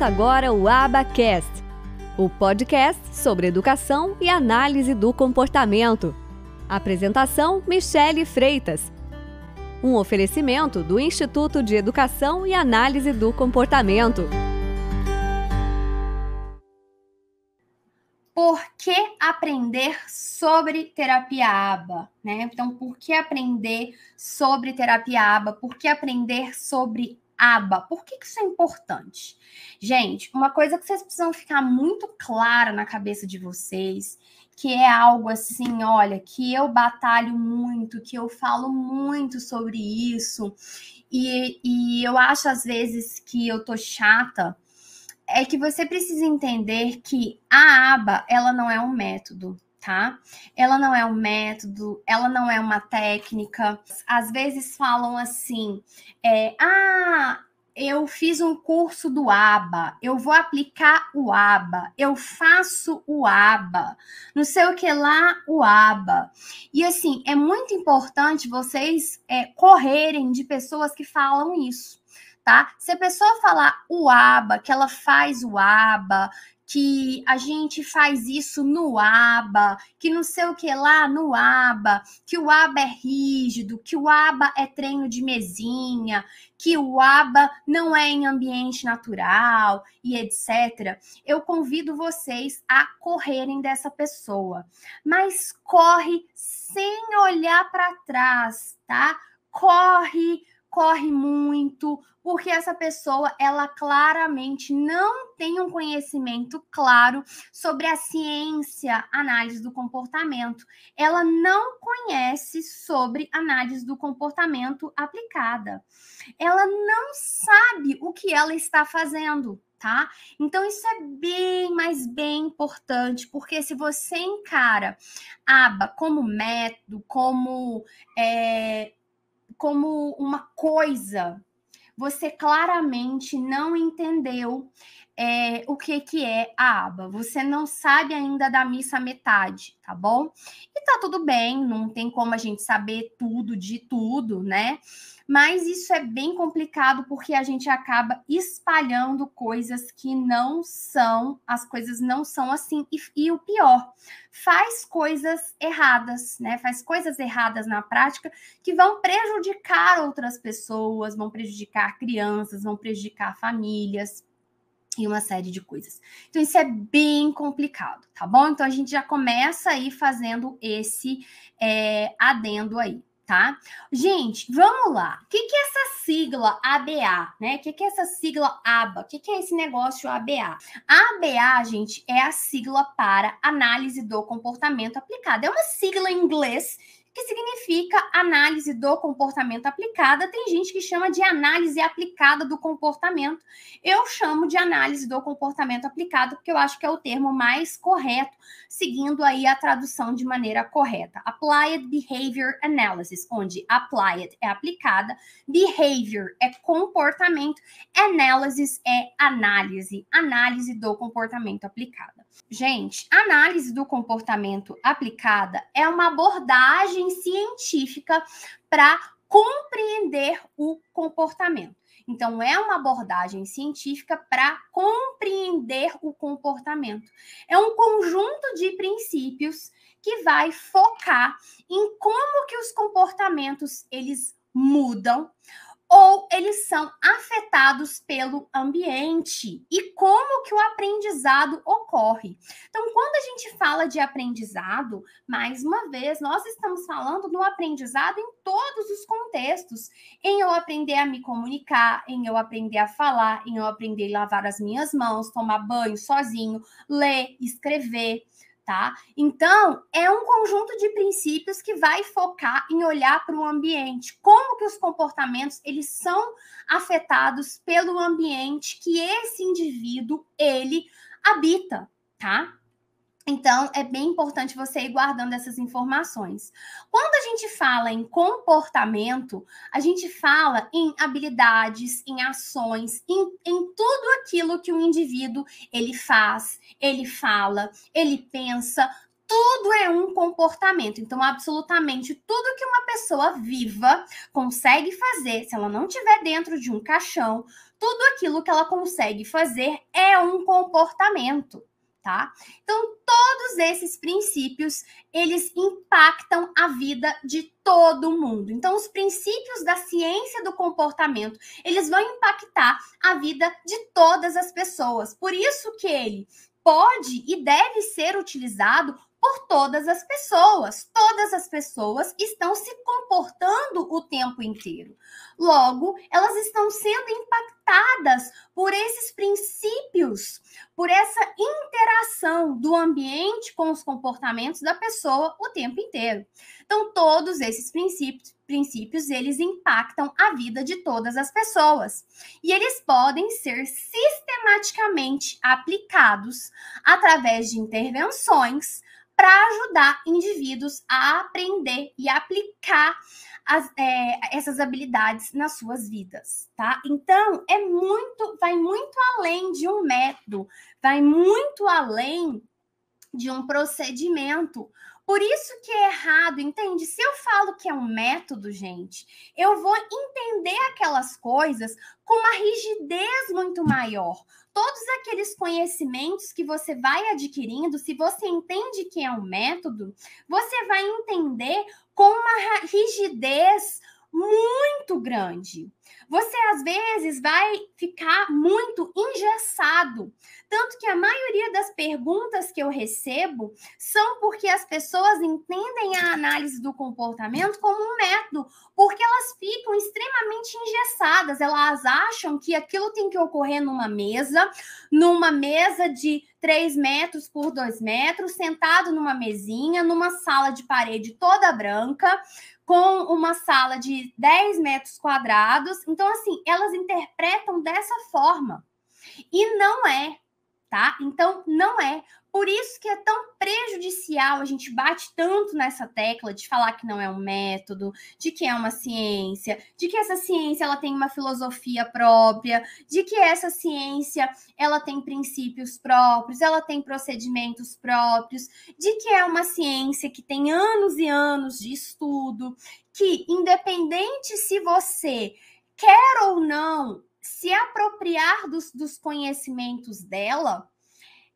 Começa agora o Abacast, o podcast sobre educação e análise do comportamento. Apresentação: Michele Freitas. Um oferecimento do Instituto de Educação e Análise do Comportamento. Por que aprender sobre terapia ABA? Né? Então, por que aprender sobre terapia ABA? Por que aprender sobre aba. Por que, que isso é importante? Gente, uma coisa que vocês precisam ficar muito clara na cabeça de vocês, que é algo assim, olha, que eu batalho muito, que eu falo muito sobre isso, e, e eu acho às vezes que eu tô chata, é que você precisa entender que a aba, ela não é um método, tá? Ela não é um método, ela não é uma técnica. Às vezes falam assim: é, ah, eu fiz um curso do ABA, eu vou aplicar o ABA, eu faço o ABA, não sei o que lá, o ABA. E assim, é muito importante vocês é, correrem de pessoas que falam isso. Tá? Se a pessoa falar o ABA, que ela faz o ABA, que a gente faz isso no aba, que não sei o que lá no aba, que o aba é rígido, que o aba é treino de mesinha, que o aba não é em ambiente natural e etc. Eu convido vocês a correrem dessa pessoa, mas corre sem olhar para trás, tá? Corre corre muito, porque essa pessoa ela claramente não tem um conhecimento claro sobre a ciência análise do comportamento. Ela não conhece sobre análise do comportamento aplicada. Ela não sabe o que ela está fazendo. Tá? Então, isso é bem, mas bem importante, porque se você encara aba como método, como é, como uma coisa, você claramente não entendeu é, o que, que é a aba. Você não sabe ainda da missa metade, tá bom? E tá tudo bem, não tem como a gente saber tudo de tudo, né? Mas isso é bem complicado porque a gente acaba espalhando coisas que não são, as coisas não são assim. E, e o pior, faz coisas erradas, né? Faz coisas erradas na prática que vão prejudicar outras pessoas, vão prejudicar crianças, vão prejudicar famílias e uma série de coisas. Então, isso é bem complicado, tá bom? Então, a gente já começa aí fazendo esse é, adendo aí tá? Gente, vamos lá. O que, que é essa sigla ABA, né? O que, que é essa sigla ABA? O que, que é esse negócio ABA? A ABA, gente, é a sigla para análise do comportamento aplicado. É uma sigla em inglês que significa análise do comportamento aplicada. Tem gente que chama de análise aplicada do comportamento. Eu chamo de análise do comportamento aplicado porque eu acho que é o termo mais correto, seguindo aí a tradução de maneira correta. Applied Behavior Analysis, onde applied é aplicada, behavior é comportamento, analysis é análise, análise do comportamento aplicada. Gente, análise do comportamento aplicada é uma abordagem científica para compreender o comportamento. Então, é uma abordagem científica para compreender o comportamento. É um conjunto de princípios que vai focar em como que os comportamentos eles mudam ou eles são afetados pelo ambiente e como que o aprendizado ocorre. Então, quando a gente fala de aprendizado, mais uma vez, nós estamos falando no aprendizado em todos os contextos, em eu aprender a me comunicar, em eu aprender a falar, em eu aprender a lavar as minhas mãos, tomar banho sozinho, ler, escrever tá? Então, é um conjunto de princípios que vai focar em olhar para o ambiente, como que os comportamentos eles são afetados pelo ambiente que esse indivíduo ele habita, tá? Então, é bem importante você ir guardando essas informações. Quando a gente fala em comportamento, a gente fala em habilidades, em ações, em, em tudo aquilo que o indivíduo ele faz, ele fala, ele pensa, tudo é um comportamento. Então, absolutamente tudo que uma pessoa viva consegue fazer, se ela não estiver dentro de um caixão, tudo aquilo que ela consegue fazer é um comportamento tá? Então, todos esses princípios, eles impactam a vida de todo mundo. Então, os princípios da ciência do comportamento, eles vão impactar a vida de todas as pessoas. Por isso que ele pode e deve ser utilizado por todas as pessoas. Todas as pessoas estão se comportando o tempo inteiro. Logo, elas estão sendo impactadas por esses princípios, por essa interação do ambiente com os comportamentos da pessoa o tempo inteiro. Então, todos esses princípios, princípios eles impactam a vida de todas as pessoas. E eles podem ser sistematicamente aplicados através de intervenções para ajudar indivíduos a aprender e aplicar as, é, essas habilidades nas suas vidas, tá? Então é muito, vai muito além de um método, vai muito além de um procedimento. Por isso que é errado, entende? Se eu falo que é um método, gente, eu vou entender aquelas coisas com uma rigidez muito maior todos aqueles conhecimentos que você vai adquirindo, se você entende que é um método, você vai entender com uma rigidez muito grande. Você às vezes vai ficar muito engessado. Tanto que a maioria das perguntas que eu recebo são porque as pessoas entendem a análise do comportamento como um método, porque elas ficam extremamente engessadas. Elas acham que aquilo tem que ocorrer numa mesa, numa mesa de 3 metros por 2 metros, sentado numa mesinha, numa sala de parede toda branca, com uma sala de 10 metros quadrados. Então, assim, elas interpretam dessa forma. E não é, tá? Então, não é. Por isso que é tão prejudicial, a gente bate tanto nessa tecla de falar que não é um método, de que é uma ciência, de que essa ciência ela tem uma filosofia própria, de que essa ciência ela tem princípios próprios, ela tem procedimentos próprios, de que é uma ciência que tem anos e anos de estudo, que independente se você quer ou não se apropriar dos, dos conhecimentos dela,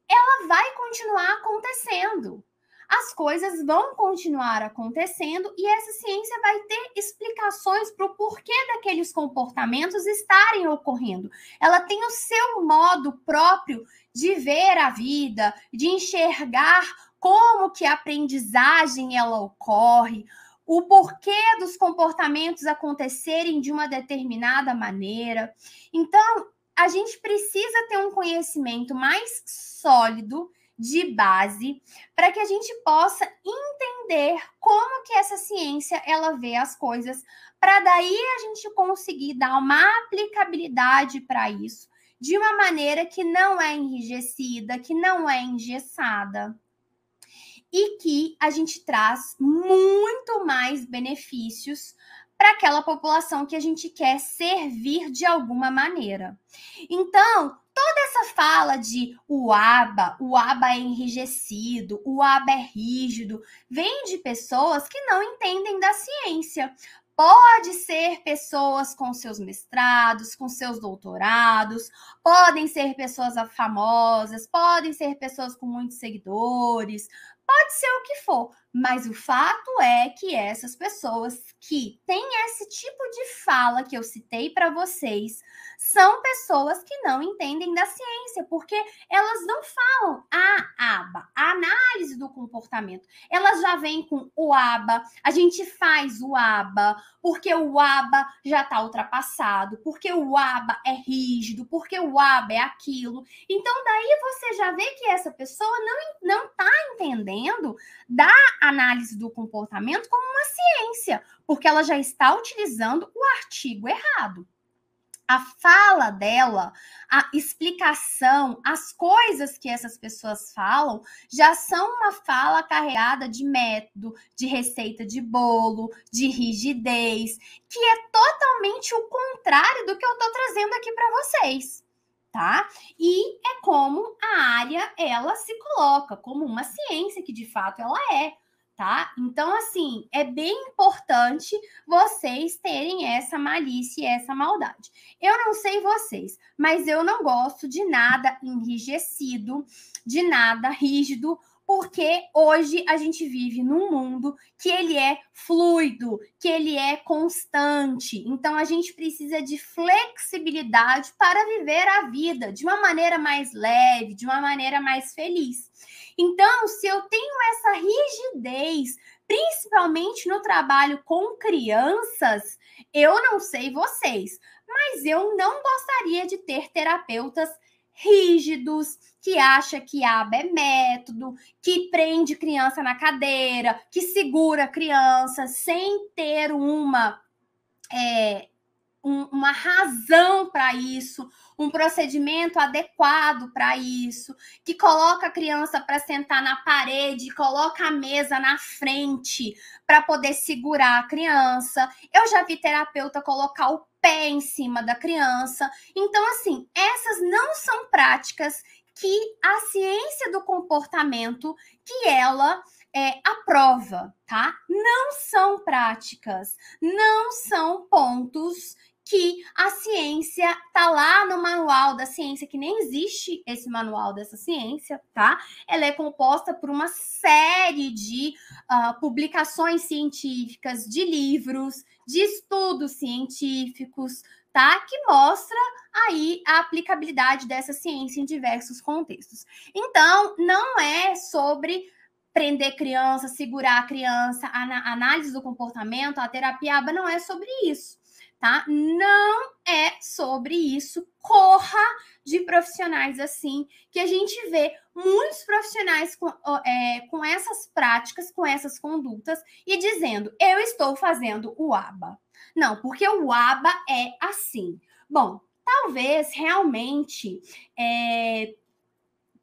ela vai continuar acontecendo. As coisas vão continuar acontecendo e essa ciência vai ter explicações para o porquê daqueles comportamentos estarem ocorrendo. Ela tem o seu modo próprio de ver a vida, de enxergar como que a aprendizagem ela ocorre, o porquê dos comportamentos acontecerem de uma determinada maneira. Então, a gente precisa ter um conhecimento mais sólido de base para que a gente possa entender como que essa ciência ela vê as coisas, para daí a gente conseguir dar uma aplicabilidade para isso de uma maneira que não é enrijecida, que não é engessada. E que a gente traz muito mais benefícios para aquela população que a gente quer servir de alguma maneira. Então, toda essa fala de o aba, o aba é enrijecido, o aba é rígido, vem de pessoas que não entendem da ciência. Pode ser pessoas com seus mestrados, com seus doutorados, podem ser pessoas famosas, podem ser pessoas com muitos seguidores, pode ser o que for, mas o fato é que essas pessoas que têm esse tipo de fala que eu citei para vocês são pessoas que não entendem da ciência, porque elas não falam a aba, a análise do comportamento. Elas já vêm com o aba, a gente faz o aba, porque o aba já está ultrapassado, porque o aba é rígido, porque o aba é aquilo. Então daí você já vê que essa pessoa não está entendendo da análise do comportamento como uma ciência, porque ela já está utilizando o artigo errado. A fala dela, a explicação, as coisas que essas pessoas falam já são uma fala carregada de método, de receita de bolo, de rigidez, que é totalmente o contrário do que eu estou trazendo aqui para vocês tá? E é como a área ela se coloca como uma ciência que de fato ela é, tá? Então, assim, é bem importante vocês terem essa malícia e essa maldade. Eu não sei vocês, mas eu não gosto de nada enrijecido, de nada rígido, porque hoje a gente vive num mundo que ele é fluido, que ele é constante. Então a gente precisa de flexibilidade para viver a vida de uma maneira mais leve, de uma maneira mais feliz. Então, se eu tenho essa rigidez, principalmente no trabalho com crianças, eu não sei vocês, mas eu não gostaria de ter terapeutas rígidos, que acha que aba é método, que prende criança na cadeira, que segura criança sem ter uma é, um, uma razão para isso, um procedimento adequado para isso, que coloca a criança para sentar na parede, coloca a mesa na frente para poder segurar a criança. Eu já vi terapeuta colocar o pé em cima da criança. Então, assim, essas não são práticas que a ciência do comportamento que ela é, aprova, tá? Não são práticas, não são pontos que a ciência tá lá no manual da ciência, que nem existe esse manual dessa ciência, tá? Ela é composta por uma série de uh, publicações científicas, de livros, de estudos científicos, tá? Que mostra aí a aplicabilidade dessa ciência em diversos contextos. Então, não é sobre prender criança, segurar a criança, a análise do comportamento, a terapia aba não é sobre isso tá? Não é sobre isso. Corra de profissionais assim, que a gente vê muitos profissionais com, é, com essas práticas, com essas condutas, e dizendo: eu estou fazendo o ABA. Não, porque o ABA é assim. Bom, talvez realmente é,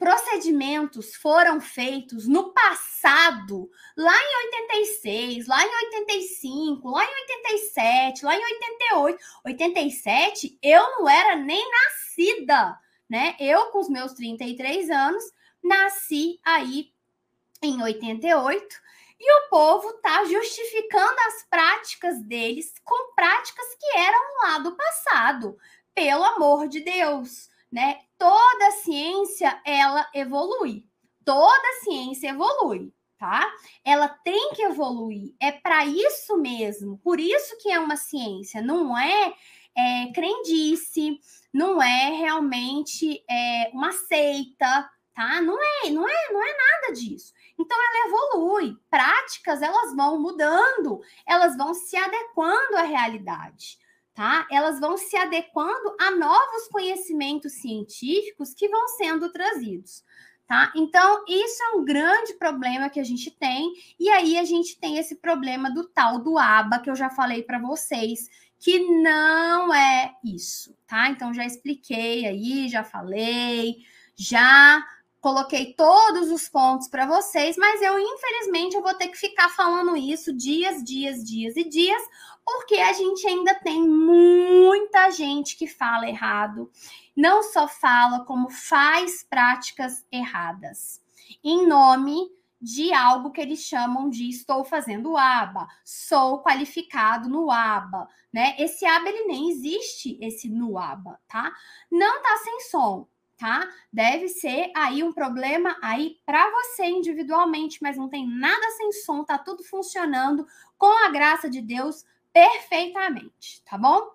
procedimentos foram feitos no passado, lá em 86, lá em 85, lá em 87, lá em 88. 87, eu não era nem nascida, né? Eu, com os meus 33 anos, nasci aí em 88 e o povo tá justificando as práticas deles com práticas que eram lá do passado. Pelo amor de Deus né? Toda ciência ela evolui. Toda ciência evolui, tá? Ela tem que evoluir. É para isso mesmo. Por isso que é uma ciência. Não é, é crendice. Não é realmente é, uma seita, tá? Não é, não é, não é nada disso. Então ela evolui. Práticas elas vão mudando, elas vão se adequando à realidade tá? Elas vão se adequando a novos conhecimentos científicos que vão sendo trazidos. Tá? Então, isso é um grande problema que a gente tem, e aí a gente tem esse problema do tal do ABA, que eu já falei para vocês, que não é isso, tá? Então, já expliquei aí, já falei, já coloquei todos os pontos para vocês, mas eu, infelizmente, eu vou ter que ficar falando isso dias, dias, dias e dias, porque a gente ainda tem muita gente que fala errado, não só fala, como faz práticas erradas, em nome de algo que eles chamam de estou fazendo aba, sou qualificado no aba, né? Esse aba ele nem existe, esse no aba, tá? Não tá sem som, tá? Deve ser aí um problema aí para você individualmente, mas não tem nada sem som, tá tudo funcionando com a graça de Deus perfeitamente, tá bom?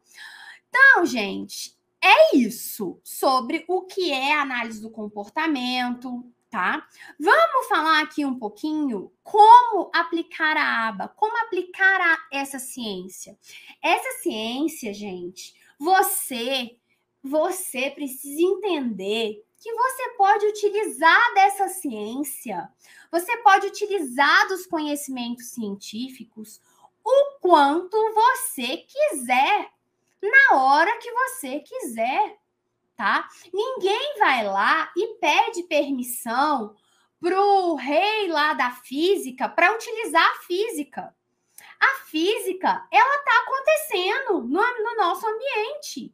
Então, gente, é isso sobre o que é análise do comportamento, tá? Vamos falar aqui um pouquinho como aplicar a aba, como aplicar a, essa ciência. Essa ciência, gente, você você precisa entender que você pode utilizar dessa ciência, você pode utilizar dos conhecimentos científicos o quanto você quiser, na hora que você quiser, tá? Ninguém vai lá e pede permissão pro rei lá da física para utilizar a física. A física, ela tá acontecendo no, no nosso ambiente,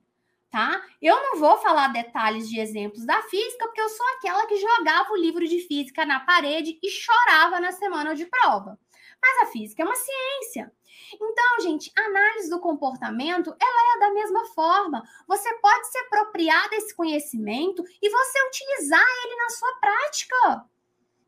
tá? Eu não vou falar detalhes de exemplos da física, porque eu sou aquela que jogava o livro de física na parede e chorava na semana de prova. Mas a física é uma ciência. Então, gente, a análise do comportamento, ela é da mesma forma. Você pode se apropriar desse conhecimento e você utilizar ele na sua prática.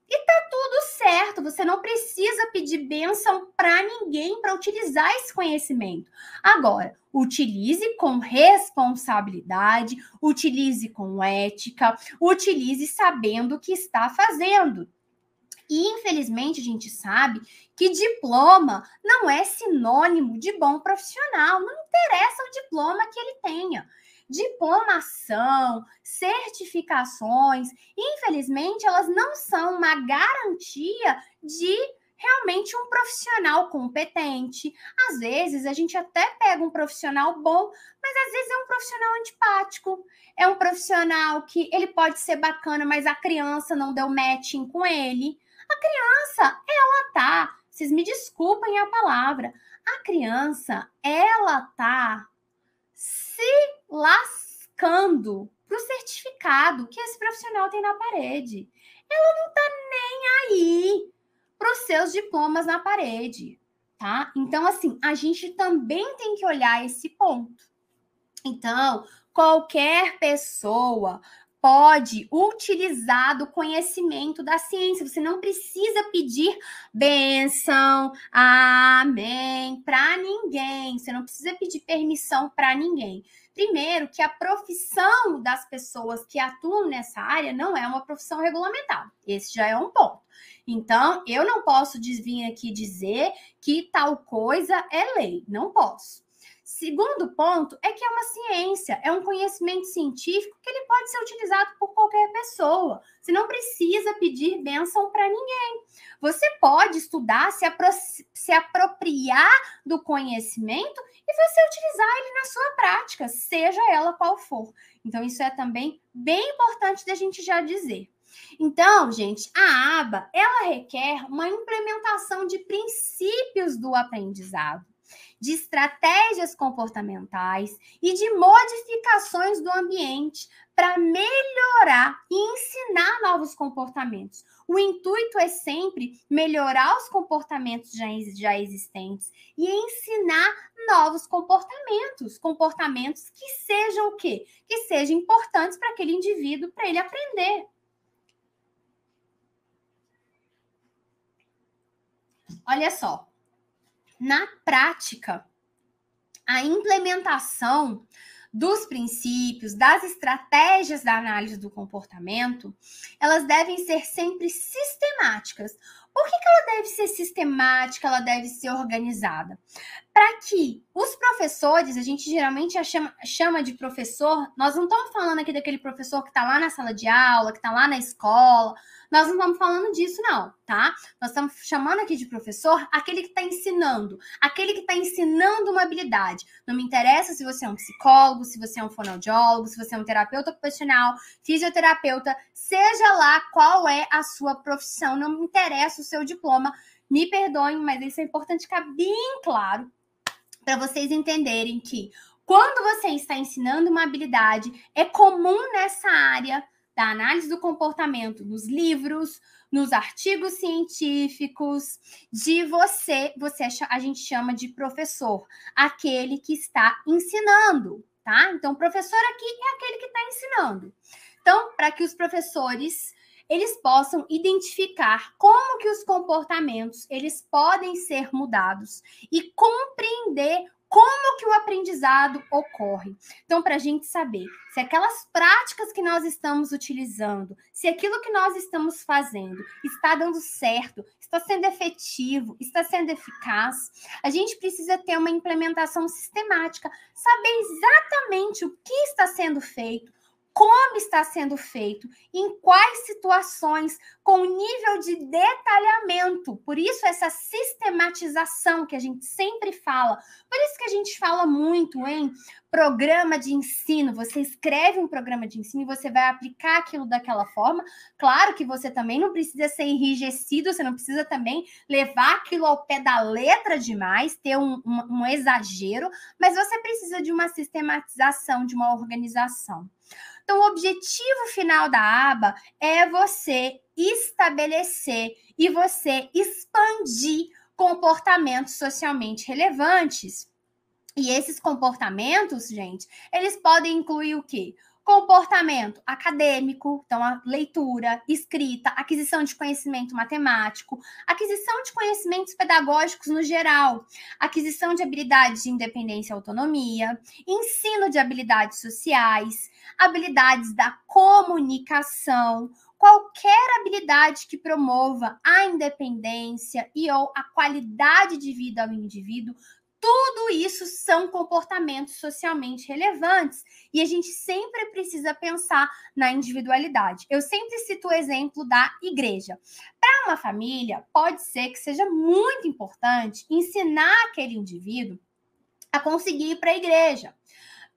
E tá tudo certo, você não precisa pedir bênção para ninguém para utilizar esse conhecimento. Agora, utilize com responsabilidade, utilize com ética, utilize sabendo o que está fazendo. E infelizmente a gente sabe que diploma não é sinônimo de bom profissional, não interessa o diploma que ele tenha diplomação, certificações, infelizmente, elas não são uma garantia de realmente um profissional competente. Às vezes a gente até pega um profissional bom, mas às vezes é um profissional antipático. É um profissional que ele pode ser bacana, mas a criança não deu matching com ele. A criança, ela tá, vocês me desculpem a palavra, a criança, ela tá se lascando para o certificado que esse profissional tem na parede. Ela não está nem aí para os seus diplomas na parede, tá? Então, assim, a gente também tem que olhar esse ponto. Então, qualquer pessoa pode utilizar do conhecimento da ciência. Você não precisa pedir benção, amém, para ninguém. Você não precisa pedir permissão para ninguém. Primeiro, que a profissão das pessoas que atuam nessa área não é uma profissão regulamentada. Esse já é um ponto. Então, eu não posso vir aqui dizer que tal coisa é lei. Não posso. Segundo ponto é que é uma ciência, é um conhecimento científico que ele pode ser utilizado por qualquer pessoa. Você não precisa pedir bênção para ninguém. Você pode estudar, se, apro se apropriar do conhecimento e você utilizar ele na sua prática, seja ela qual for. Então, isso é também bem importante da gente já dizer. Então, gente, a aba, ela requer uma implementação de princípios do aprendizado de estratégias comportamentais e de modificações do ambiente para melhorar e ensinar novos comportamentos. O intuito é sempre melhorar os comportamentos já, já existentes e ensinar novos comportamentos, comportamentos que sejam o quê? Que sejam importantes para aquele indivíduo, para ele aprender. Olha só, na prática, a implementação dos princípios, das estratégias da análise do comportamento, elas devem ser sempre sistemáticas. Por que, que ela deve ser sistemática, ela deve ser organizada? Para que os professores, a gente geralmente chama, chama de professor, nós não estamos falando aqui daquele professor que está lá na sala de aula, que está lá na escola, nós não estamos falando disso, não, tá? Nós estamos chamando aqui de professor aquele que está ensinando, aquele que está ensinando uma habilidade. Não me interessa se você é um psicólogo, se você é um fonoaudiólogo, se você é um terapeuta ocupacional, fisioterapeuta, seja lá qual é a sua profissão, não me interessa o seu diploma. Me perdoem, mas isso é importante ficar bem claro para vocês entenderem que quando você está ensinando uma habilidade, é comum nessa área da análise do comportamento nos livros, nos artigos científicos, de você, você a gente chama de professor, aquele que está ensinando, tá? Então, professor aqui é aquele que está ensinando. Então, para que os professores eles possam identificar como que os comportamentos eles podem ser mudados e compreender como que o aprendizado ocorre. Então, para a gente saber se aquelas práticas que nós estamos utilizando, se aquilo que nós estamos fazendo está dando certo, está sendo efetivo, está sendo eficaz, a gente precisa ter uma implementação sistemática, saber exatamente o que está sendo feito, como está sendo feito, em quais situações, com nível de detalhamento. Por isso, essa sistematização que a gente sempre fala. Por isso que a gente fala muito em programa de ensino. Você escreve um programa de ensino e você vai aplicar aquilo daquela forma. Claro que você também não precisa ser enrijecido, você não precisa também levar aquilo ao pé da letra demais, ter um, um, um exagero, mas você precisa de uma sistematização, de uma organização. Então, o objetivo final da aba é você estabelecer e você expandir comportamentos socialmente relevantes. E esses comportamentos, gente, eles podem incluir o quê? Comportamento acadêmico, então a leitura, escrita, aquisição de conhecimento matemático, aquisição de conhecimentos pedagógicos no geral, aquisição de habilidades de independência e autonomia, ensino de habilidades sociais, habilidades da comunicação, qualquer habilidade que promova a independência e ou a qualidade de vida ao indivíduo tudo isso são comportamentos socialmente relevantes e a gente sempre precisa pensar na individualidade. Eu sempre cito o exemplo da igreja. Para uma família, pode ser que seja muito importante ensinar aquele indivíduo a conseguir ir para a igreja.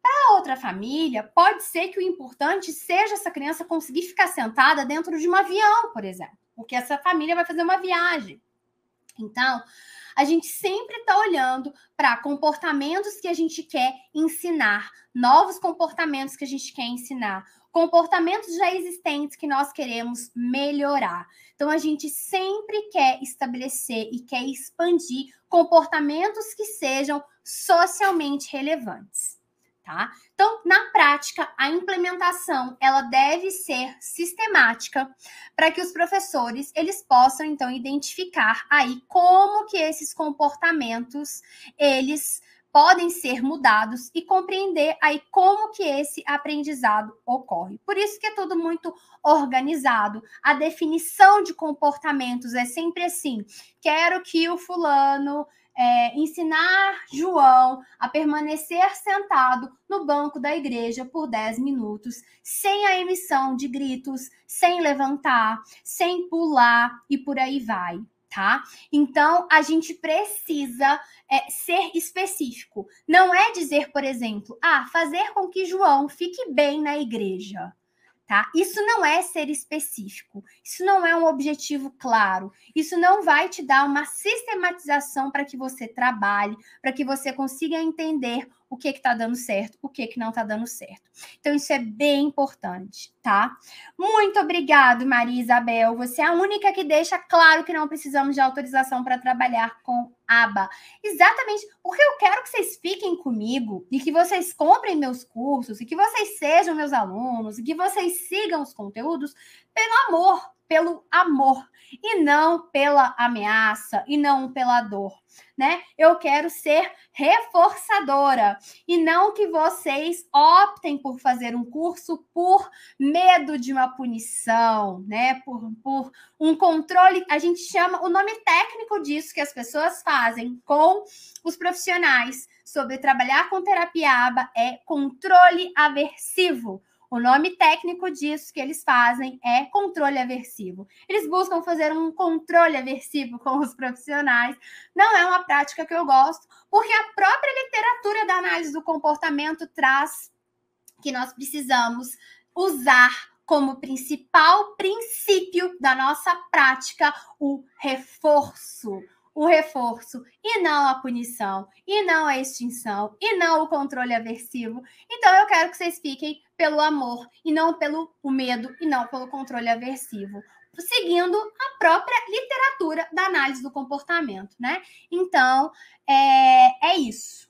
Para outra família, pode ser que o importante seja essa criança conseguir ficar sentada dentro de um avião, por exemplo, porque essa família vai fazer uma viagem. Então, a gente sempre está olhando para comportamentos que a gente quer ensinar, novos comportamentos que a gente quer ensinar, comportamentos já existentes que nós queremos melhorar. Então, a gente sempre quer estabelecer e quer expandir comportamentos que sejam socialmente relevantes tá? Então, na prática, a implementação ela deve ser sistemática para que os professores eles possam então identificar aí como que esses comportamentos eles podem ser mudados e compreender aí como que esse aprendizado ocorre. Por isso que é tudo muito organizado. A definição de comportamentos é sempre assim: quero que o fulano é, ensinar João a permanecer sentado no banco da igreja por 10 minutos, sem a emissão de gritos, sem levantar, sem pular e por aí vai. Tá? Então, a gente precisa é, ser específico. Não é dizer, por exemplo, ah, fazer com que João fique bem na igreja tá? Isso não é ser específico, isso não é um objetivo claro, isso não vai te dar uma sistematização para que você trabalhe, para que você consiga entender o que está dando certo, o que, que não está dando certo. Então, isso é bem importante, tá? Muito obrigado, Maria Isabel. Você é a única que deixa claro que não precisamos de autorização para trabalhar com aba. Exatamente, porque eu quero que vocês fiquem comigo e que vocês comprem meus cursos e que vocês sejam meus alunos e que vocês sigam os conteúdos pelo amor, pelo amor e não pela ameaça e não pela dor, né? Eu quero ser reforçadora e não que vocês optem por fazer um curso por medo de uma punição, né? Por, por um controle, a gente chama o nome técnico disso que as pessoas fazem com os profissionais sobre trabalhar com terapia ABA é controle aversivo o nome técnico disso que eles fazem é controle aversivo. Eles buscam fazer um controle aversivo com os profissionais. Não é uma prática que eu gosto, porque a própria literatura da análise do comportamento traz que nós precisamos usar como principal princípio da nossa prática o reforço o reforço e não a punição, e não a extinção, e não o controle aversivo. Então eu quero que vocês fiquem pelo amor e não pelo o medo e não pelo controle aversivo, seguindo a própria literatura da análise do comportamento, né? Então é, é isso.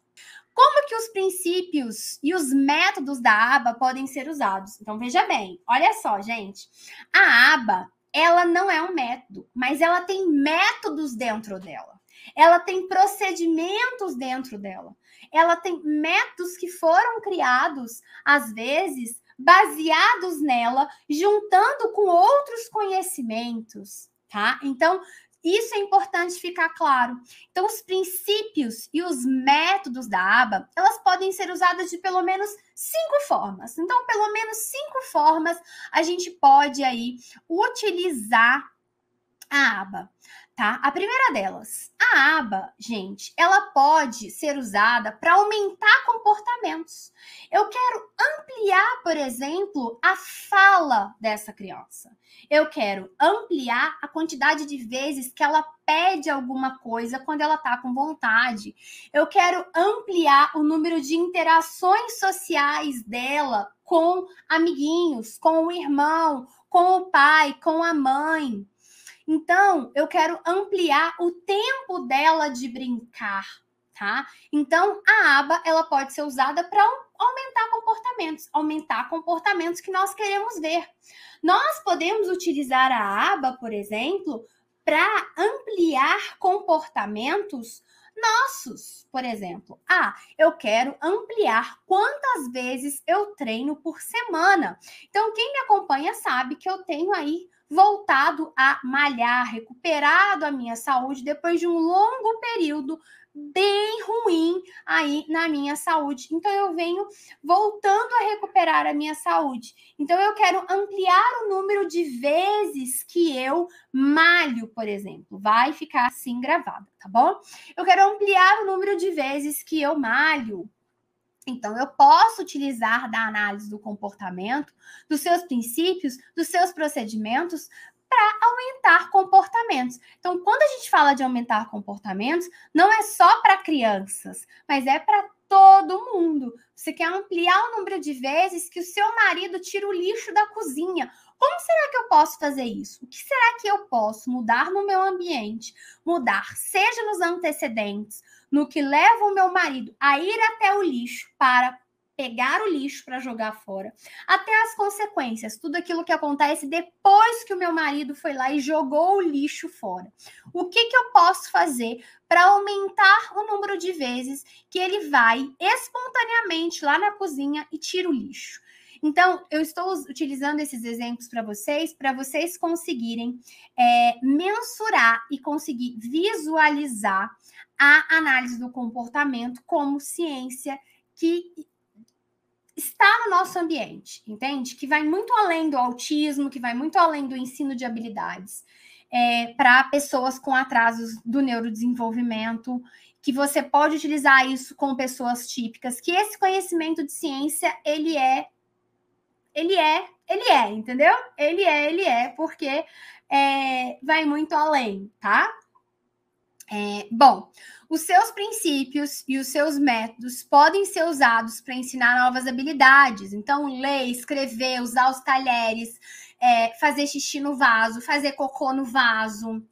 Como que os princípios e os métodos da aba podem ser usados? Então veja bem, olha só, gente, a aba ela não é um método, mas ela tem métodos dentro dela. Ela tem procedimentos dentro dela. Ela tem métodos que foram criados, às vezes, baseados nela, juntando com outros conhecimentos, tá? Então, Isso é importante ficar claro. Então, os princípios e os métodos da aba, elas podem ser usadas de pelo menos cinco formas. Então, pelo menos cinco formas a gente pode aí utilizar a aba tá? A primeira delas, a aba, gente, ela pode ser usada para aumentar comportamentos. Eu quero ampliar, por exemplo, a fala dessa criança. Eu quero ampliar a quantidade de vezes que ela pede alguma coisa quando ela tá com vontade. Eu quero ampliar o número de interações sociais dela com amiguinhos, com o irmão, com o pai, com a mãe. Então, eu quero ampliar o tempo dela de brincar, tá? Então, a aba ela pode ser usada para aumentar comportamentos, aumentar comportamentos que nós queremos ver. Nós podemos utilizar a aba, por exemplo, para ampliar comportamentos nossos, por exemplo. Ah, eu quero ampliar quantas vezes eu treino por semana. Então, quem me acompanha sabe que eu tenho aí voltado a malhar, recuperado a minha saúde depois de um longo período bem ruim aí na minha saúde. Então eu venho voltando a recuperar a minha saúde. Então eu quero ampliar o número de vezes que eu malho, por exemplo. Vai ficar assim gravado, tá bom? Eu quero ampliar o número de vezes que eu malho. Então, eu posso utilizar da análise do comportamento, dos seus princípios, dos seus procedimentos, para aumentar comportamentos. Então, quando a gente fala de aumentar comportamentos, não é só para crianças, mas é para todo mundo. Você quer ampliar o número de vezes que o seu marido tira o lixo da cozinha. Como será que eu posso fazer isso? O que será que eu posso mudar no meu ambiente? Mudar, seja nos antecedentes, no que leva o meu marido a ir até o lixo para pegar o lixo para jogar fora, até as consequências, tudo aquilo que acontece depois que o meu marido foi lá e jogou o lixo fora. O que, que eu posso fazer para aumentar o número de vezes que ele vai espontaneamente lá na cozinha e tira o lixo? Então, eu estou utilizando esses exemplos para vocês, para vocês conseguirem é, mensurar e conseguir visualizar a análise do comportamento como ciência que está no nosso ambiente, entende? Que vai muito além do autismo, que vai muito além do ensino de habilidades é, para pessoas com atrasos do neurodesenvolvimento, que você pode utilizar isso com pessoas típicas, que esse conhecimento de ciência ele é, ele é, ele é, entendeu? Ele é, ele é, porque é, vai muito além, tá? É, bom, os seus princípios e os seus métodos podem ser usados para ensinar novas habilidades. Então, ler, escrever, usar os talheres, é, fazer xixi no vaso, fazer cocô no vaso,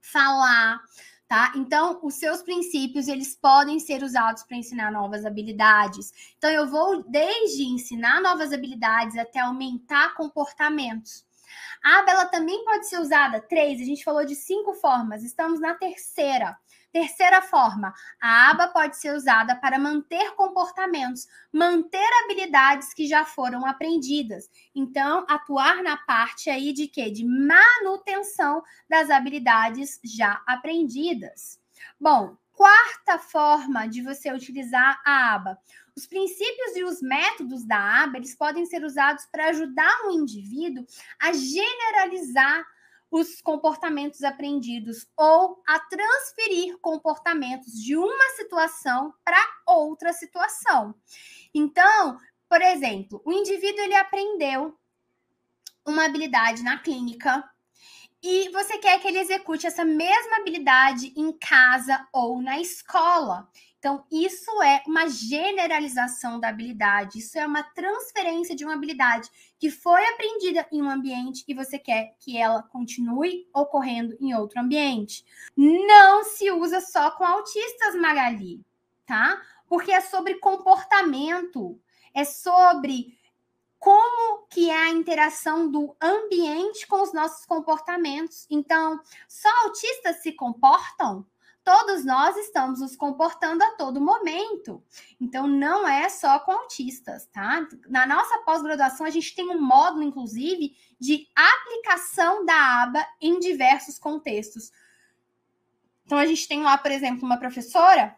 falar, tá? Então, os seus princípios, eles podem ser usados para ensinar novas habilidades. Então, eu vou desde ensinar novas habilidades até aumentar comportamentos. A aba ela também pode ser usada três, a gente falou de cinco formas, estamos na terceira. Terceira forma, a aba pode ser usada para manter comportamentos, manter habilidades que já foram aprendidas. Então, atuar na parte aí de quê? De manutenção das habilidades já aprendidas. Bom, quarta forma de você utilizar a aba. Os princípios e os métodos da aba, eles podem ser usados para ajudar o indivíduo a generalizar os comportamentos aprendidos ou a transferir comportamentos de uma situação para outra situação. Então, por exemplo, o indivíduo ele aprendeu uma habilidade na clínica e você quer que ele execute essa mesma habilidade em casa ou na escola. Então, isso é uma generalização da habilidade, isso é uma transferência de uma habilidade que foi aprendida em um ambiente e você quer que ela continue ocorrendo em outro ambiente. Não se usa só com autistas, Magali, tá? Porque é sobre comportamento, é sobre como que é a interação do ambiente com os nossos comportamentos. Então, só autistas se comportam? Todos nós estamos nos comportando a todo momento. Então, não é só com autistas, tá? Na nossa pós-graduação, a gente tem um módulo, inclusive, de aplicação da aba em diversos contextos. Então, a gente tem lá, por exemplo, uma professora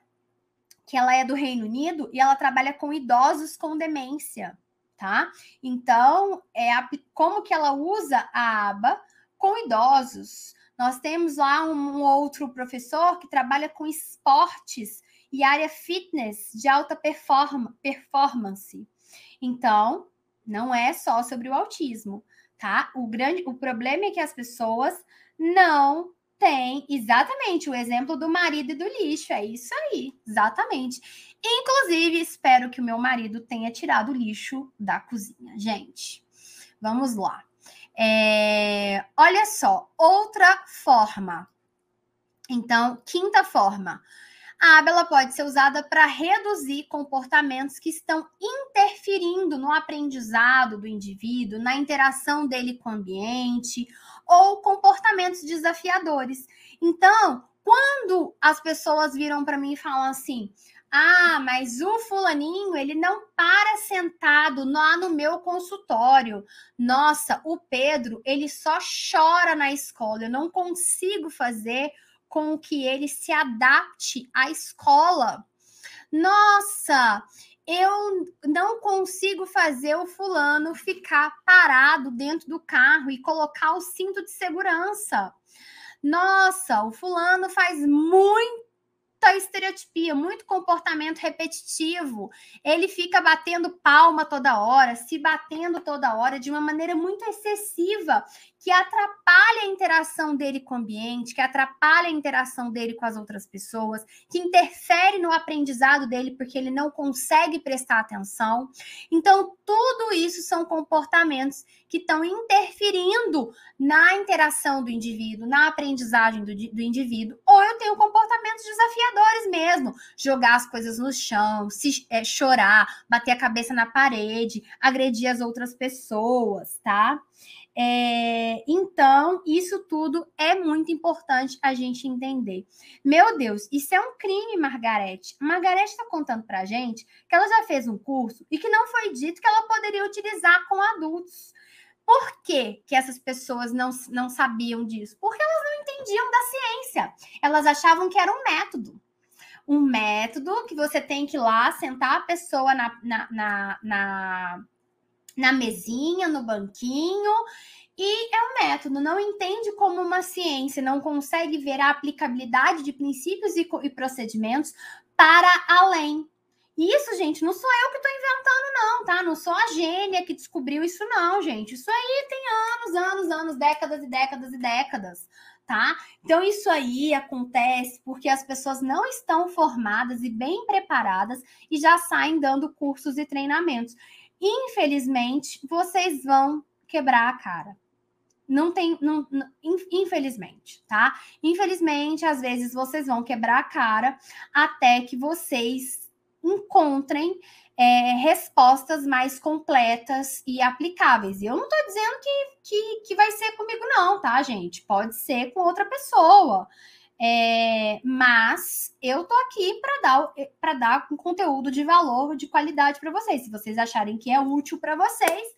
que ela é do Reino Unido e ela trabalha com idosos com demência, tá? Então, é a, como que ela usa a aba com idosos. Nós temos lá um outro professor que trabalha com esportes e área fitness de alta performa, performance. Então, não é só sobre o autismo, tá? O grande o problema é que as pessoas não têm exatamente o exemplo do marido e do lixo, é isso aí, exatamente. Inclusive, espero que o meu marido tenha tirado o lixo da cozinha, gente. Vamos lá. É, olha só, outra forma. Então, quinta forma. A aba ela pode ser usada para reduzir comportamentos que estão interferindo no aprendizado do indivíduo, na interação dele com o ambiente, ou comportamentos desafiadores. Então, quando as pessoas viram para mim e falam assim: ah, mas o fulaninho, ele não para sentado lá no meu consultório. Nossa, o Pedro, ele só chora na escola. Eu não consigo fazer com que ele se adapte à escola. Nossa, eu não consigo fazer o fulano ficar parado dentro do carro e colocar o cinto de segurança. Nossa, o fulano faz muito muita estereotipia, muito comportamento repetitivo. Ele fica batendo palma toda hora, se batendo toda hora de uma maneira muito excessiva, que atrapalha a interação dele com o ambiente, que atrapalha a interação dele com as outras pessoas, que interfere no aprendizado dele porque ele não consegue prestar atenção. Então, tudo isso são comportamentos que estão interferindo na interação do indivíduo, na aprendizagem do, do indivíduo, ou eu tenho comportamentos desafiadores mesmo, jogar as coisas no chão, se, é, chorar, bater a cabeça na parede, agredir as outras pessoas, tá? É, então, isso tudo é muito importante a gente entender. Meu Deus, isso é um crime, Margarete. Margarete está contando para a gente que ela já fez um curso e que não foi dito que ela poderia utilizar com adultos. Por que, que essas pessoas não, não sabiam disso? Porque elas não entendiam da ciência. Elas achavam que era um método. Um método que você tem que ir lá sentar a pessoa na, na, na, na na mesinha, no banquinho. E é um método, não entende como uma ciência, não consegue ver a aplicabilidade de princípios e, e procedimentos para além. Isso, gente, não sou eu que estou inventando, não, tá? Não sou a gênia que descobriu isso, não, gente. Isso aí tem anos, anos, anos, décadas e décadas e décadas, tá? Então, isso aí acontece porque as pessoas não estão formadas e bem preparadas e já saem dando cursos e treinamentos infelizmente, vocês vão quebrar a cara. Não tem, não, infelizmente, tá? Infelizmente, às vezes vocês vão quebrar a cara até que vocês encontrem é, respostas mais completas e aplicáveis. E eu não estou dizendo que, que, que vai ser comigo, não, tá, gente? Pode ser com outra pessoa. É, mas eu tô aqui para dar para dar um conteúdo de valor, de qualidade para vocês. Se vocês acharem que é útil para vocês,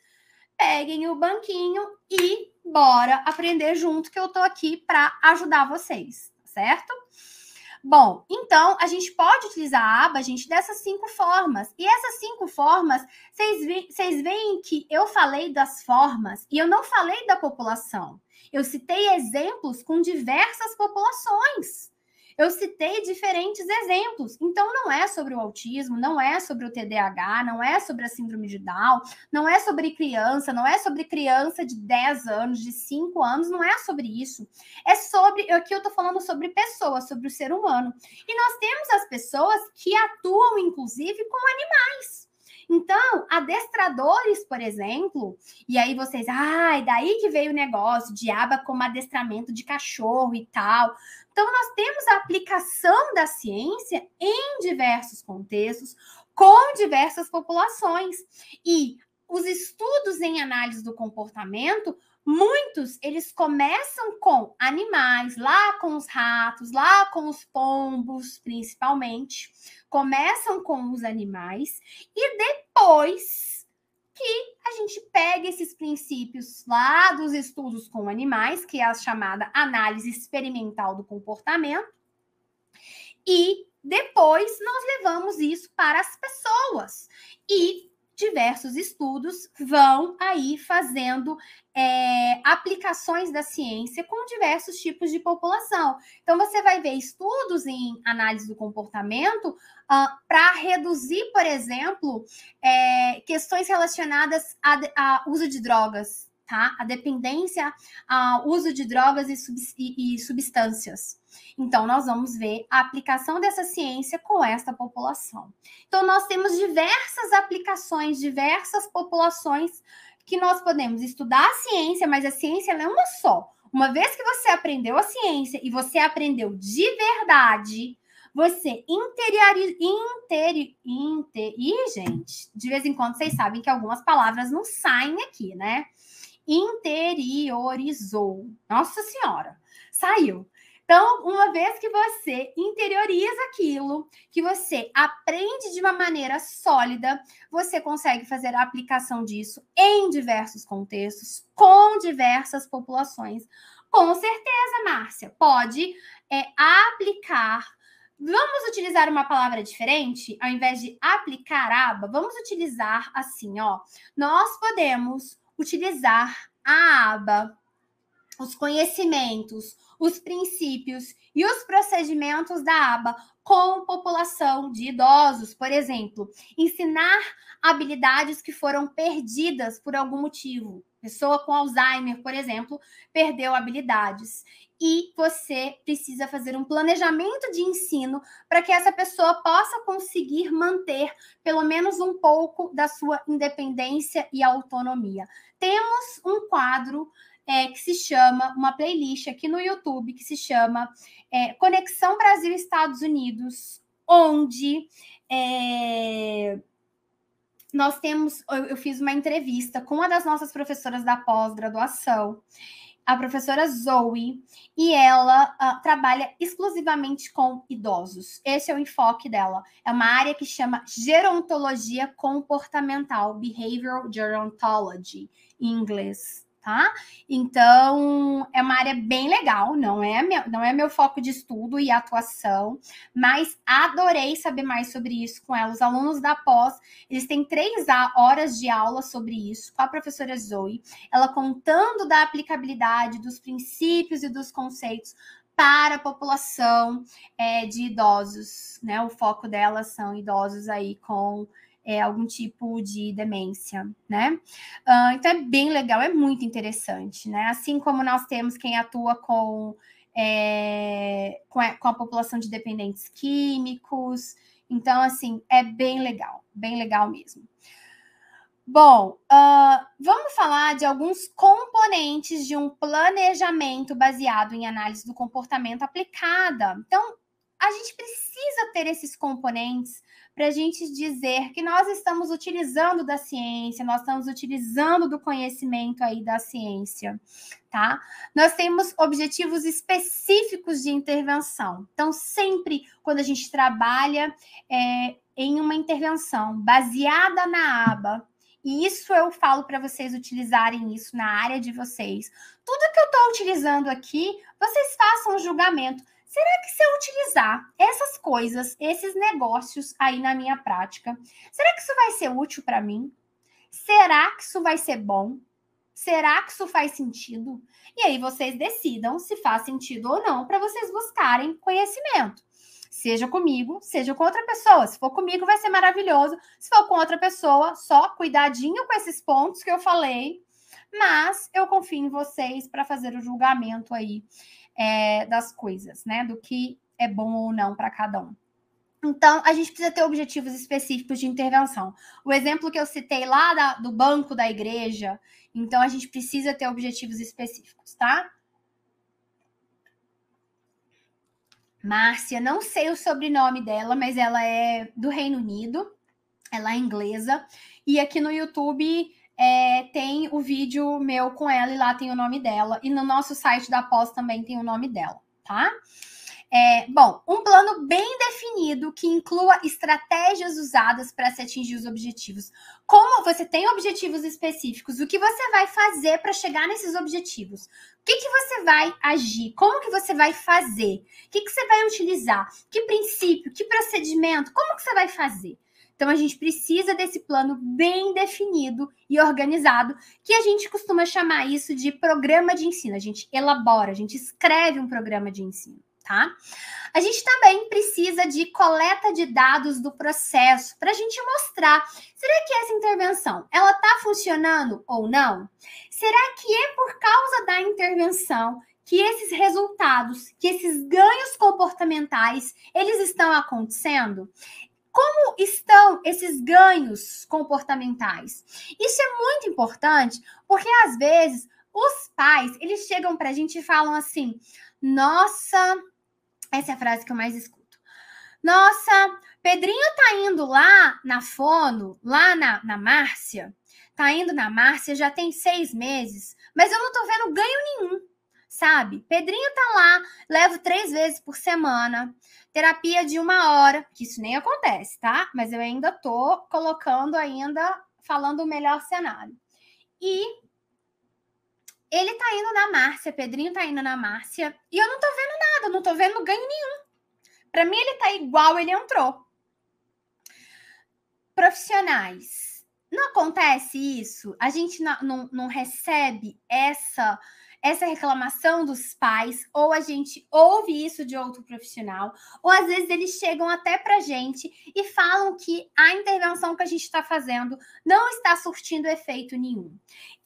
peguem o banquinho e bora aprender junto que eu tô aqui para ajudar vocês, certo? Bom, então a gente pode utilizar a aba, gente, dessas cinco formas. E essas cinco formas, vocês veem que eu falei das formas e eu não falei da população. Eu citei exemplos com diversas populações. Eu citei diferentes exemplos. Então, não é sobre o autismo, não é sobre o TDAH, não é sobre a síndrome de Down, não é sobre criança, não é sobre criança de 10 anos, de 5 anos, não é sobre isso. É sobre. Aqui eu estou falando sobre pessoas, sobre o ser humano. E nós temos as pessoas que atuam, inclusive, com animais. Então, adestradores, por exemplo, e aí vocês, ai, ah, daí que veio o negócio de aba como adestramento de cachorro e tal. Então, nós temos a aplicação da ciência em diversos contextos, com diversas populações. E os estudos em análise do comportamento Muitos, eles começam com animais, lá com os ratos, lá com os pombos, principalmente. Começam com os animais e depois que a gente pega esses princípios lá dos estudos com animais, que é a chamada análise experimental do comportamento, e depois nós levamos isso para as pessoas. E diversos estudos vão aí fazendo é, aplicações da ciência com diversos tipos de população. Então, você vai ver estudos em análise do comportamento uh, ah, para reduzir, por exemplo, é, questões relacionadas ao uso de drogas, tá? A dependência ao uso de drogas e, sub e, e substâncias. Então, nós vamos ver a aplicação dessa ciência com esta população. Então, nós temos diversas aplicações, diversas populações que nós podemos estudar a ciência, mas a ciência é uma só. Uma vez que você aprendeu a ciência e você aprendeu de verdade, você interioriza. Interi, inter, ih, gente, de vez em quando vocês sabem que algumas palavras não saem aqui, né? Interiorizou. Nossa Senhora, saiu. Então, uma vez que você interioriza aquilo, que você aprende de uma maneira sólida, você consegue fazer a aplicação disso em diversos contextos, com diversas populações. Com certeza, Márcia, pode é, aplicar. Vamos utilizar uma palavra diferente? Ao invés de aplicar aba, vamos utilizar assim, ó. Nós podemos utilizar a aba, os conhecimentos, os princípios e os procedimentos da aba com população de idosos, por exemplo, ensinar habilidades que foram perdidas por algum motivo. Pessoa com Alzheimer, por exemplo, perdeu habilidades. E você precisa fazer um planejamento de ensino para que essa pessoa possa conseguir manter pelo menos um pouco da sua independência e autonomia. Temos um quadro é, que se chama, uma playlist aqui no YouTube que se chama é, Conexão Brasil-Estados Unidos, onde é, nós temos, eu, eu fiz uma entrevista com uma das nossas professoras da pós-graduação, a professora Zoe, e ela uh, trabalha exclusivamente com idosos. Esse é o enfoque dela. É uma área que chama gerontologia comportamental, behavioral gerontology, em inglês tá? Então, é uma área bem legal, não é, meu, não é meu foco de estudo e atuação, mas adorei saber mais sobre isso com ela. Os alunos da pós, eles têm três horas de aula sobre isso com a professora Zoe, ela contando da aplicabilidade dos princípios e dos conceitos para a população é, de idosos, né? O foco dela são idosos aí com é, algum tipo de demência, né? Uh, então é bem legal, é muito interessante, né? Assim como nós temos quem atua com, é, com, a, com a população de dependentes químicos. Então, assim, é bem legal, bem legal mesmo. Bom, uh, vamos falar de alguns componentes de um planejamento baseado em análise do comportamento aplicada. Então, a gente precisa ter esses componentes para a gente dizer que nós estamos utilizando da ciência, nós estamos utilizando do conhecimento aí da ciência, tá? Nós temos objetivos específicos de intervenção. Então, sempre quando a gente trabalha é, em uma intervenção baseada na aba, e isso eu falo para vocês utilizarem isso na área de vocês. Tudo que eu estou utilizando aqui, vocês façam um julgamento. Será que se eu utilizar essas coisas, esses negócios aí na minha prática, será que isso vai ser útil para mim? Será que isso vai ser bom? Será que isso faz sentido? E aí vocês decidam se faz sentido ou não para vocês buscarem conhecimento. Seja comigo, seja com outra pessoa. Se for comigo, vai ser maravilhoso. Se for com outra pessoa, só cuidadinho com esses pontos que eu falei. Mas eu confio em vocês para fazer o julgamento aí é, das coisas, né? Do que é bom ou não para cada um. Então, a gente precisa ter objetivos específicos de intervenção. O exemplo que eu citei lá da, do banco da igreja, então a gente precisa ter objetivos específicos, tá? Márcia, não sei o sobrenome dela, mas ela é do Reino Unido, ela é inglesa, e aqui no YouTube é, tem o vídeo meu com ela e lá tem o nome dela. E no nosso site da pós também tem o nome dela, tá? É, bom, um plano bem definido que inclua estratégias usadas para se atingir os objetivos. Como você tem objetivos específicos, o que você vai fazer para chegar nesses objetivos? O que, que você vai agir? Como que você vai fazer? O que, que você vai utilizar? Que princípio? Que procedimento? Como que você vai fazer? Então a gente precisa desse plano bem definido e organizado, que a gente costuma chamar isso de programa de ensino. A gente elabora, a gente escreve um programa de ensino tá? A gente também precisa de coleta de dados do processo para a gente mostrar, será que essa intervenção ela está funcionando ou não? Será que é por causa da intervenção que esses resultados, que esses ganhos comportamentais, eles estão acontecendo? Como estão esses ganhos comportamentais? Isso é muito importante, porque às vezes os pais, eles chegam para a gente e falam assim: "Nossa, essa é a frase que eu mais escuto. Nossa, Pedrinho tá indo lá na Fono, lá na, na Márcia. Tá indo na Márcia já tem seis meses, mas eu não tô vendo ganho nenhum, sabe? Pedrinho tá lá, levo três vezes por semana, terapia de uma hora, que isso nem acontece, tá? Mas eu ainda tô colocando ainda, falando o melhor cenário. E ele tá indo na Márcia, Pedrinho tá indo na Márcia, e eu não tô vendo nada, não tô vendo ganho nenhum. Para mim, ele tá igual ele entrou. Profissionais. Não acontece isso? A gente não, não, não recebe essa essa reclamação dos pais, ou a gente ouve isso de outro profissional, ou às vezes eles chegam até para gente e falam que a intervenção que a gente está fazendo não está surtindo efeito nenhum.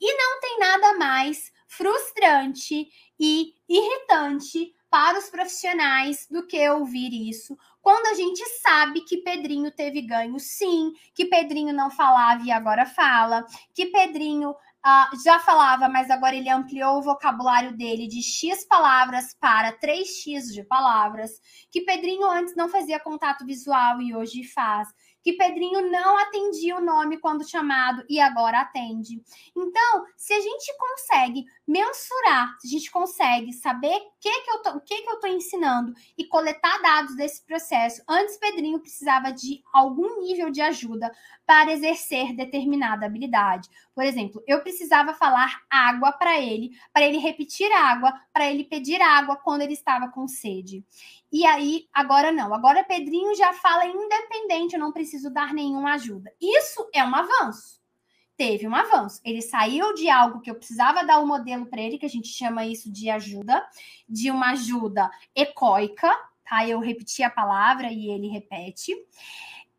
E não tem nada mais frustrante e irritante para os profissionais do que ouvir isso, quando a gente sabe que Pedrinho teve ganho sim, que Pedrinho não falava e agora fala, que Pedrinho uh, já falava, mas agora ele ampliou o vocabulário dele de X palavras para 3X de palavras, que Pedrinho antes não fazia contato visual e hoje faz, que Pedrinho não atendia o nome quando chamado e agora atende. Então, se a gente consegue mensurar, se a gente consegue saber que que eu tô, o que, que eu estou ensinando e coletar dados desse processo, antes Pedrinho precisava de algum nível de ajuda para exercer determinada habilidade. Por exemplo, eu precisava falar água para ele, para ele repetir água, para ele pedir água quando ele estava com sede. E aí, agora não. Agora Pedrinho já fala independente, eu não preciso dar nenhuma ajuda. Isso é um avanço. Teve um avanço. Ele saiu de algo que eu precisava dar um modelo para ele, que a gente chama isso de ajuda, de uma ajuda ecoica, tá? Eu repeti a palavra e ele repete.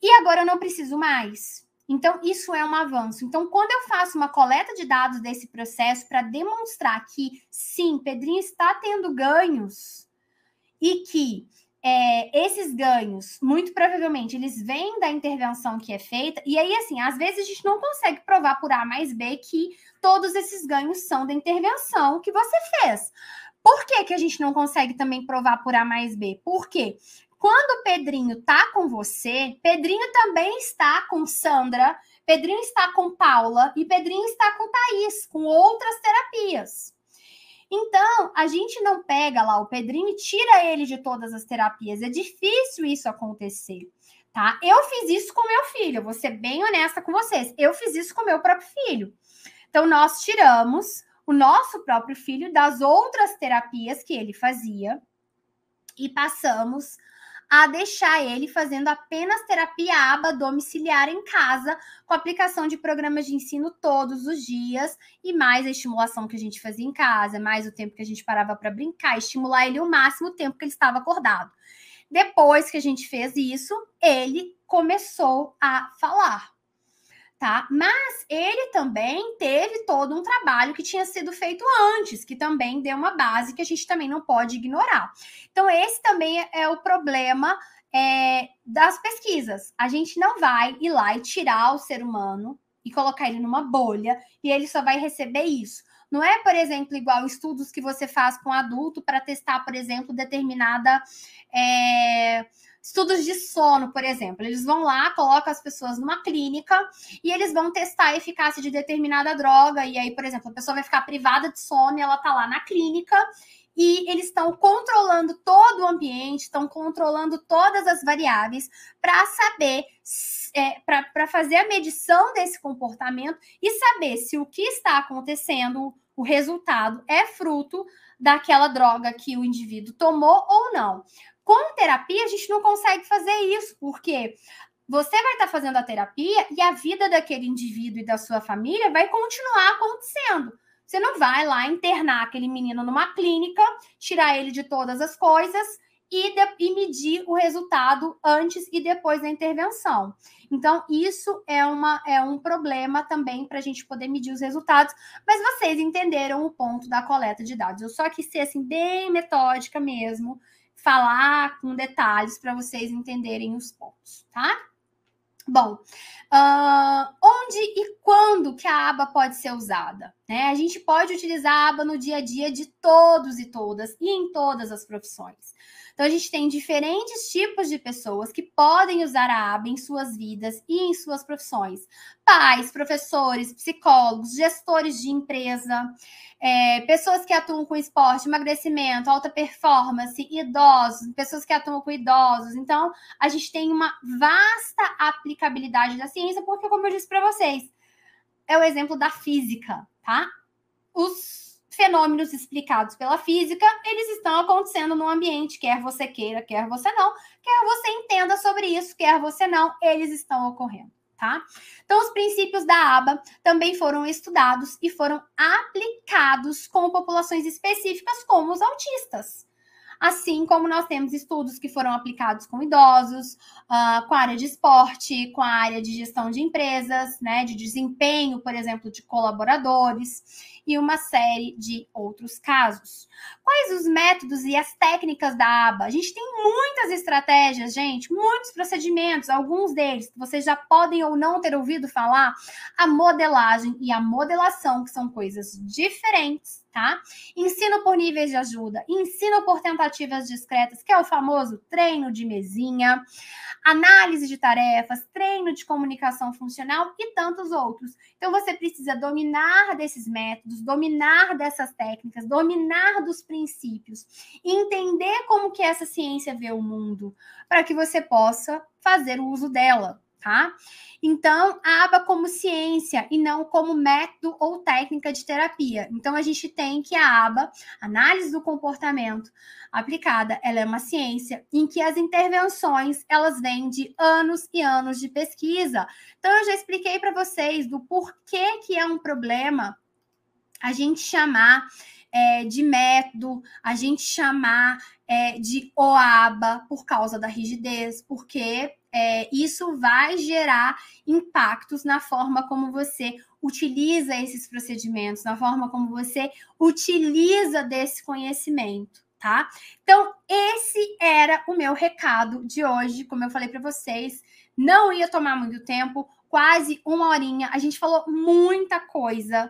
E agora eu não preciso mais. Então, isso é um avanço. Então, quando eu faço uma coleta de dados desse processo para demonstrar que, sim, Pedrinho está tendo ganhos, e que é, esses ganhos, muito provavelmente, eles vêm da intervenção que é feita, e aí, assim, às vezes a gente não consegue provar por A mais B que todos esses ganhos são da intervenção que você fez. Por que, que a gente não consegue também provar por A mais B? Porque quando o Pedrinho tá com você, Pedrinho também está com Sandra, Pedrinho está com Paula e Pedrinho está com Thaís, com outras terapias. Então, a gente não pega lá o Pedrinho e tira ele de todas as terapias. É difícil isso acontecer, tá? Eu fiz isso com meu filho, vou ser bem honesta com vocês. Eu fiz isso com meu próprio filho. Então, nós tiramos o nosso próprio filho das outras terapias que ele fazia e passamos a deixar ele fazendo apenas terapia aba domiciliar em casa, com aplicação de programas de ensino todos os dias e mais a estimulação que a gente fazia em casa, mais o tempo que a gente parava para brincar, estimular ele o máximo tempo que ele estava acordado. Depois que a gente fez isso, ele começou a falar tá? Mas ele também teve todo um trabalho que tinha sido feito antes, que também deu uma base que a gente também não pode ignorar. Então, esse também é o problema é, das pesquisas. A gente não vai ir lá e tirar o ser humano e colocar ele numa bolha e ele só vai receber isso. Não é, por exemplo, igual estudos que você faz com adulto para testar, por exemplo, determinada. É, estudos de sono, por exemplo. Eles vão lá, colocam as pessoas numa clínica e eles vão testar a eficácia de determinada droga. E aí, por exemplo, a pessoa vai ficar privada de sono e ela tá lá na clínica e eles estão controlando todo o ambiente, estão controlando todas as variáveis para saber, é, para fazer a medição desse comportamento e saber se o que está acontecendo, o resultado, é fruto daquela droga que o indivíduo tomou ou não. Com terapia, a gente não consegue fazer isso, porque você vai estar fazendo a terapia e a vida daquele indivíduo e da sua família vai continuar acontecendo. Você não vai lá internar aquele menino numa clínica, tirar ele de todas as coisas e, de, e medir o resultado antes e depois da intervenção. Então, isso é, uma, é um problema também para a gente poder medir os resultados, mas vocês entenderam o ponto da coleta de dados. Eu só quis ser assim, bem metódica mesmo, falar com detalhes para vocês entenderem os pontos, tá? Bom, uh, onde e quando que a aba pode ser usada? Né? A gente pode utilizar a aba no dia a dia de todos e todas e em todas as profissões. Então, a gente tem diferentes tipos de pessoas que podem usar a aba em suas vidas e em suas profissões: pais, professores, psicólogos, gestores de empresa, é, pessoas que atuam com esporte, emagrecimento, alta performance, idosos, pessoas que atuam com idosos. Então, a gente tem uma vasta aplicabilidade da ciência, porque, como eu disse para vocês, é o exemplo da física, tá? Os fenômenos explicados pela física, eles estão acontecendo no ambiente, quer você queira, quer você não, quer você entenda sobre isso, quer você não, eles estão ocorrendo, tá? Então, os princípios da aba também foram estudados e foram aplicados com populações específicas, como os autistas. Assim como nós temos estudos que foram aplicados com idosos, uh, com a área de esporte, com a área de gestão de empresas, né, de desempenho, por exemplo, de colaboradores e uma série de outros casos. Quais os métodos e as técnicas da aba? A gente tem muitas estratégias, gente, muitos procedimentos, alguns deles vocês já podem ou não ter ouvido falar, a modelagem e a modelação, que são coisas diferentes tá? Ensino por níveis de ajuda, ensino por tentativas discretas, que é o famoso treino de mesinha, análise de tarefas, treino de comunicação funcional e tantos outros. Então você precisa dominar desses métodos, dominar dessas técnicas, dominar dos princípios, entender como que essa ciência vê o mundo, para que você possa fazer o uso dela tá? Então, a aba como ciência e não como método ou técnica de terapia. Então, a gente tem que a aba, análise do comportamento aplicada, ela é uma ciência em que as intervenções, elas vêm de anos e anos de pesquisa. Então, eu já expliquei para vocês do porquê que é um problema a gente chamar é, de método, a gente chamar é, de OABA por causa da rigidez, porque é, isso vai gerar impactos na forma como você utiliza esses procedimentos, na forma como você utiliza desse conhecimento, tá? Então, esse era o meu recado de hoje, como eu falei para vocês, não ia tomar muito tempo, quase uma horinha. A gente falou muita coisa